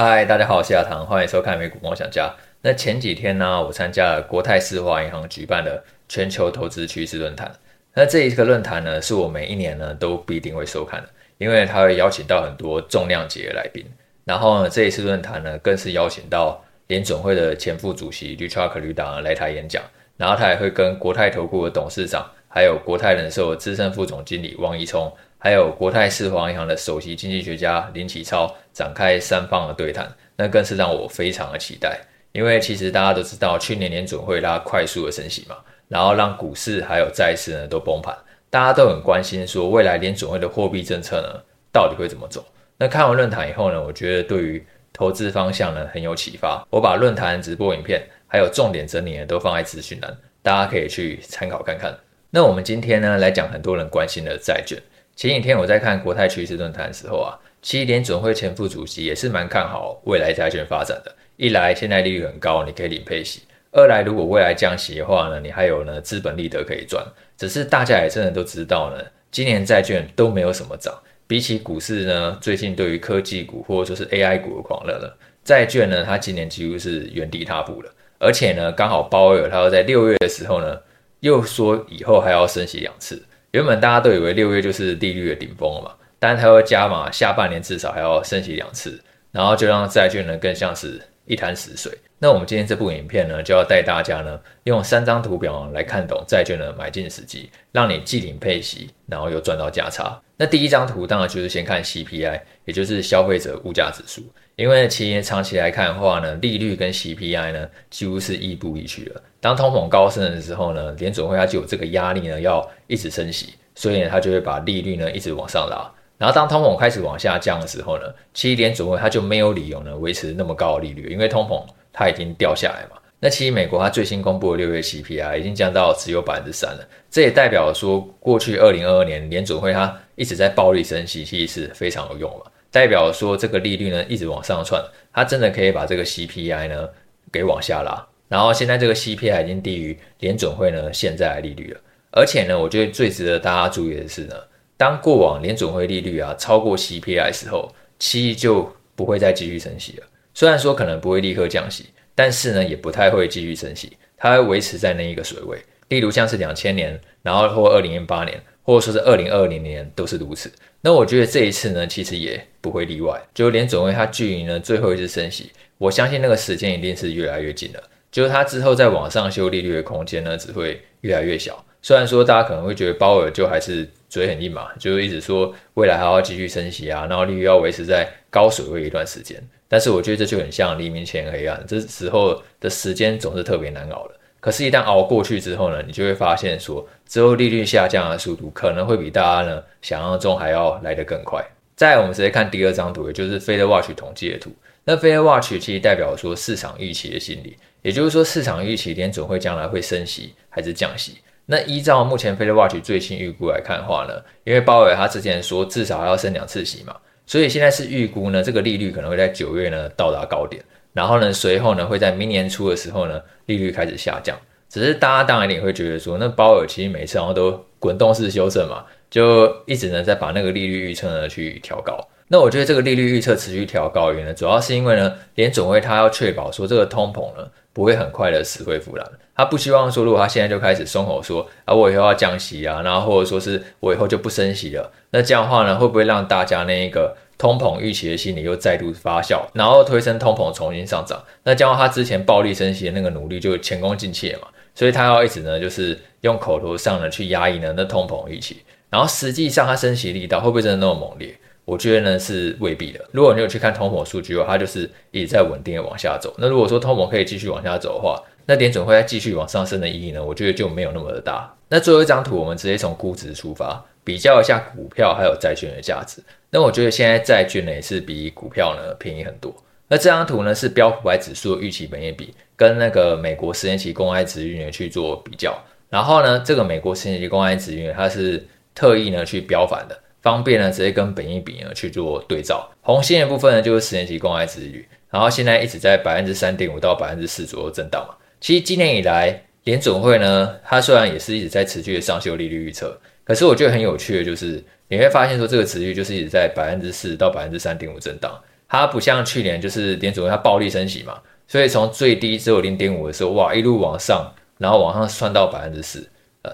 嗨，大家好，我是亚堂，欢迎收看美股梦想家。那前几天呢，我参加了国泰世华银行举办的全球投资趋势论坛。那这一个论坛呢，是我每一年呢都必定会收看的，因为它会邀请到很多重量级的来宾。然后呢，这一次论坛呢，更是邀请到联准会的前副主席 Richard Florida 来台演讲。然后他也会跟国泰投顾的董事长，还有国泰人寿资深副总经理王宜聪，还有国泰世华银行的首席经济学家林启超展开三方的对谈，那更是让我非常的期待。因为其实大家都知道，去年联准会拉快速的升息嘛，然后让股市还有债市呢都崩盘，大家都很关心说未来联准会的货币政策呢到底会怎么走。那看完论坛以后呢，我觉得对于投资方向呢很有启发。我把论坛直播影片还有重点整理呢都放在资讯栏，大家可以去参考看看。那我们今天呢来讲很多人关心的债券。前几天我在看国泰趋势论坛的时候啊，其实联准会前副主席也是蛮看好未来债券发展的。一来现在利率很高，你可以领配息；二来如果未来降息的话呢，你还有呢资本利得可以赚。只是大家也真的都知道呢，今年债券都没有什么涨，比起股市呢，最近对于科技股或者说是 AI 股的狂热了，债券呢它今年几乎是原地踏步了。而且呢，刚好鲍威尔他要在六月的时候呢，又说以后还要升息两次。原本大家都以为六月就是利率的顶峰了嘛，但是他会加码，下半年至少还要升息两次，然后就让债券呢更像是一潭死水。那我们今天这部影片呢，就要带大家呢用三张图表来看懂债券的买进时机，让你既领配息，然后又赚到价差。那第一张图当然就是先看 CPI，也就是消费者物价指数，因为其实长期来看的话呢，利率跟 CPI 呢几乎是亦步亦趋的。当通膨高升的时候呢，联准会它就有这个压力呢，要一直升息，所以呢，它就会把利率呢一直往上拉。然后当通膨开始往下降的时候呢，其实联准会它就没有理由呢维持那么高的利率，因为通膨它已经掉下来嘛。那其实美国它最新公布的六月 CPI 已经降到只有百分之三了，这也代表说过去二零二二年联准会它一直在暴力升息，其实是非常有用嘛。代表说这个利率呢一直往上窜，它真的可以把这个 CPI 呢给往下拉。然后现在这个 CPI 已经低于联准会呢现在的利率了，而且呢，我觉得最值得大家注意的是呢，当过往联准会利率啊超过 CPI 的时候，其实就不会再继续升息了。虽然说可能不会立刻降息，但是呢，也不太会继续升息，它会维持在那一个水位。例如像是两千年，然后或二零零八年，或者说是二零二零年都是如此。那我觉得这一次呢，其实也不会例外。就联准会它距离呢最后一次升息，我相信那个时间一定是越来越近了。就是它之后再往上修利率的空间呢，只会越来越小。虽然说大家可能会觉得鲍尔就还是嘴很硬嘛，就一直说未来还要继续升息啊，然后利率要维持在高水位一段时间。但是我觉得这就很像黎明前黑暗，这时候的时间总是特别难熬的。可是，一旦熬过去之后呢，你就会发现说，之后利率下降的速度可能会比大家呢想象中还要来得更快。再，我们直接看第二张图，也就是 FedWatch 统计的图。那 FedWatch 其实代表说市场预期的心理。也就是说，市场预期联准会将来会升息还是降息？那依照目前 FedWatch 最新预估来看的话呢，因为鲍威尔他之前说至少要升两次息嘛，所以现在是预估呢，这个利率可能会在九月呢到达高点，然后呢随后呢会在明年初的时候呢利率开始下降。只是大家当然也会觉得说，那鲍尔其实每次好像都滚动式修正嘛，就一直呢在把那个利率预测呢去调高。那我觉得这个利率预测持续调高原因呢，主要是因为呢联总会他要确保说这个通膨呢。不会很快的死灰复燃，他不希望说，如果他现在就开始松口说，啊，我以后要降息啊，然后或者说是我以后就不升息了，那这样的话呢，会不会让大家那一个通膨预期的心理又再度发酵，然后推升通膨重新上涨？那这样，他之前暴力升息的那个努力就前功尽弃了嘛？所以他要一直呢，就是用口头上呢去压抑呢那通膨预期，然后实际上他升息力道会不会真的那么猛烈？我觉得呢是未必的。如果你有去看通膨数据的话，它就是一直在稳定的往下走。那如果说通膨可以继续往下走的话，那点准会再继续往上升的意义呢？我觉得就没有那么的大。那最后一张图，我们直接从估值出发，比较一下股票还有债券的价值。那我觉得现在债券呢也是比股票呢便宜很多。那这张图呢是标普百指数的预期本益比跟那个美国十年期公债殖利率去做比较。然后呢，这个美国十年期公债殖利率它是特意呢去标反的。方便呢，直接跟本益比呢去做对照。红线的部分呢，就是十年期公债殖率，然后现在一直在百分之三点五到百分之四左右震荡嘛。其实今年以来，联准会呢，它虽然也是一直在持续的上修利率预测，可是我觉得很有趣的就是，你会发现说这个殖率就是一直在百分之四到百分之三点五震荡。它不像去年就是联准会它暴力升息嘛，所以从最低只有零点五的时候，哇，一路往上，然后往上窜到百分之四。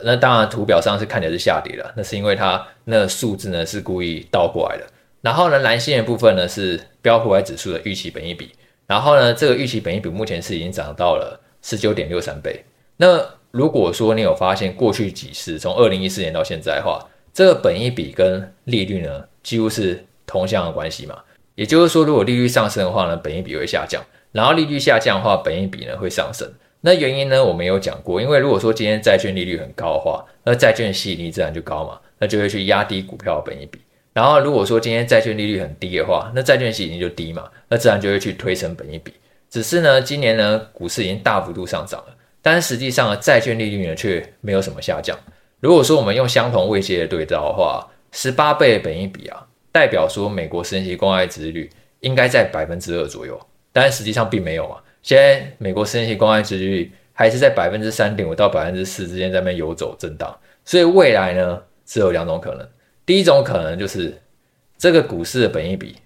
那当然图表上是看起来是下跌了，那是因为它那数字呢是故意倒过来的。然后呢，蓝线的部分呢是标普五百指数的预期本益比，然后呢，这个预期本益比目前是已经涨到了十九点六三倍。那如果说你有发现过去几次从二零一四年到现在的话，这个本益比跟利率呢几乎是同向的关系嘛。也就是说，如果利率上升的话呢，本益比会下降；然后利率下降的话，本益比呢会上升。那原因呢，我们有讲过，因为如果说今天债券利率很高的话，那债券吸引力自然就高嘛，那就会去压低股票的本益比。然后如果说今天债券利率很低的话，那债券吸引力就低嘛，那自然就会去推升本益比。只是呢，今年呢股市已经大幅度上涨了，但是实际上呢债券利率呢却没有什么下降。如果说我们用相同位阶的对照的话，十八倍的本益比啊。代表说，美国升息公债殖利率应该在百分之二左右，但实际上并没有嘛。现在美国十年期公债殖率还是在百分之三点五到百分之四之间在那边游走震荡，所以未来呢，只有两种可能。第一种可能就是这个股市的本益比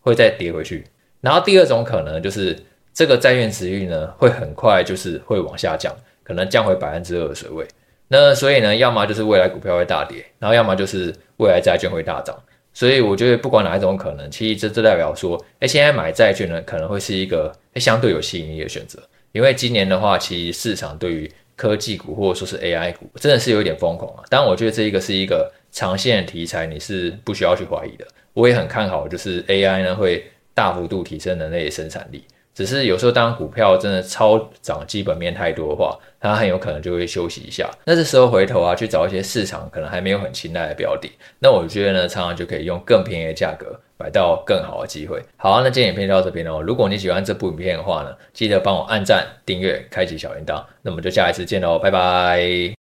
会再跌回去，然后第二种可能就是这个债券殖率呢会很快就是会往下降，可能降回百分之二的水位。那所以呢，要么就是未来股票会大跌，然后要么就是未来债券会大涨。所以我觉得不管哪一种可能，其实这这代表说，哎，现在买债券呢可能会是一个相对有吸引力的选择，因为今年的话，其实市场对于科技股或者说是 AI 股真的是有一点疯狂啊。当然，我觉得这一个是一个长线题材，你是不需要去怀疑的。我也很看好，就是 AI 呢会大幅度提升人类的生产力。只是有时候，当股票真的超涨，基本面太多的话，它很有可能就会休息一下。那这时候回头啊，去找一些市场可能还没有很青睐的标的，那我觉得呢，常常就可以用更便宜的价格买到更好的机会。好啊，那今天影片就到这边哦。如果你喜欢这部影片的话呢，记得帮我按赞、订阅、开启小铃铛。那我们就下一次见喽，拜拜。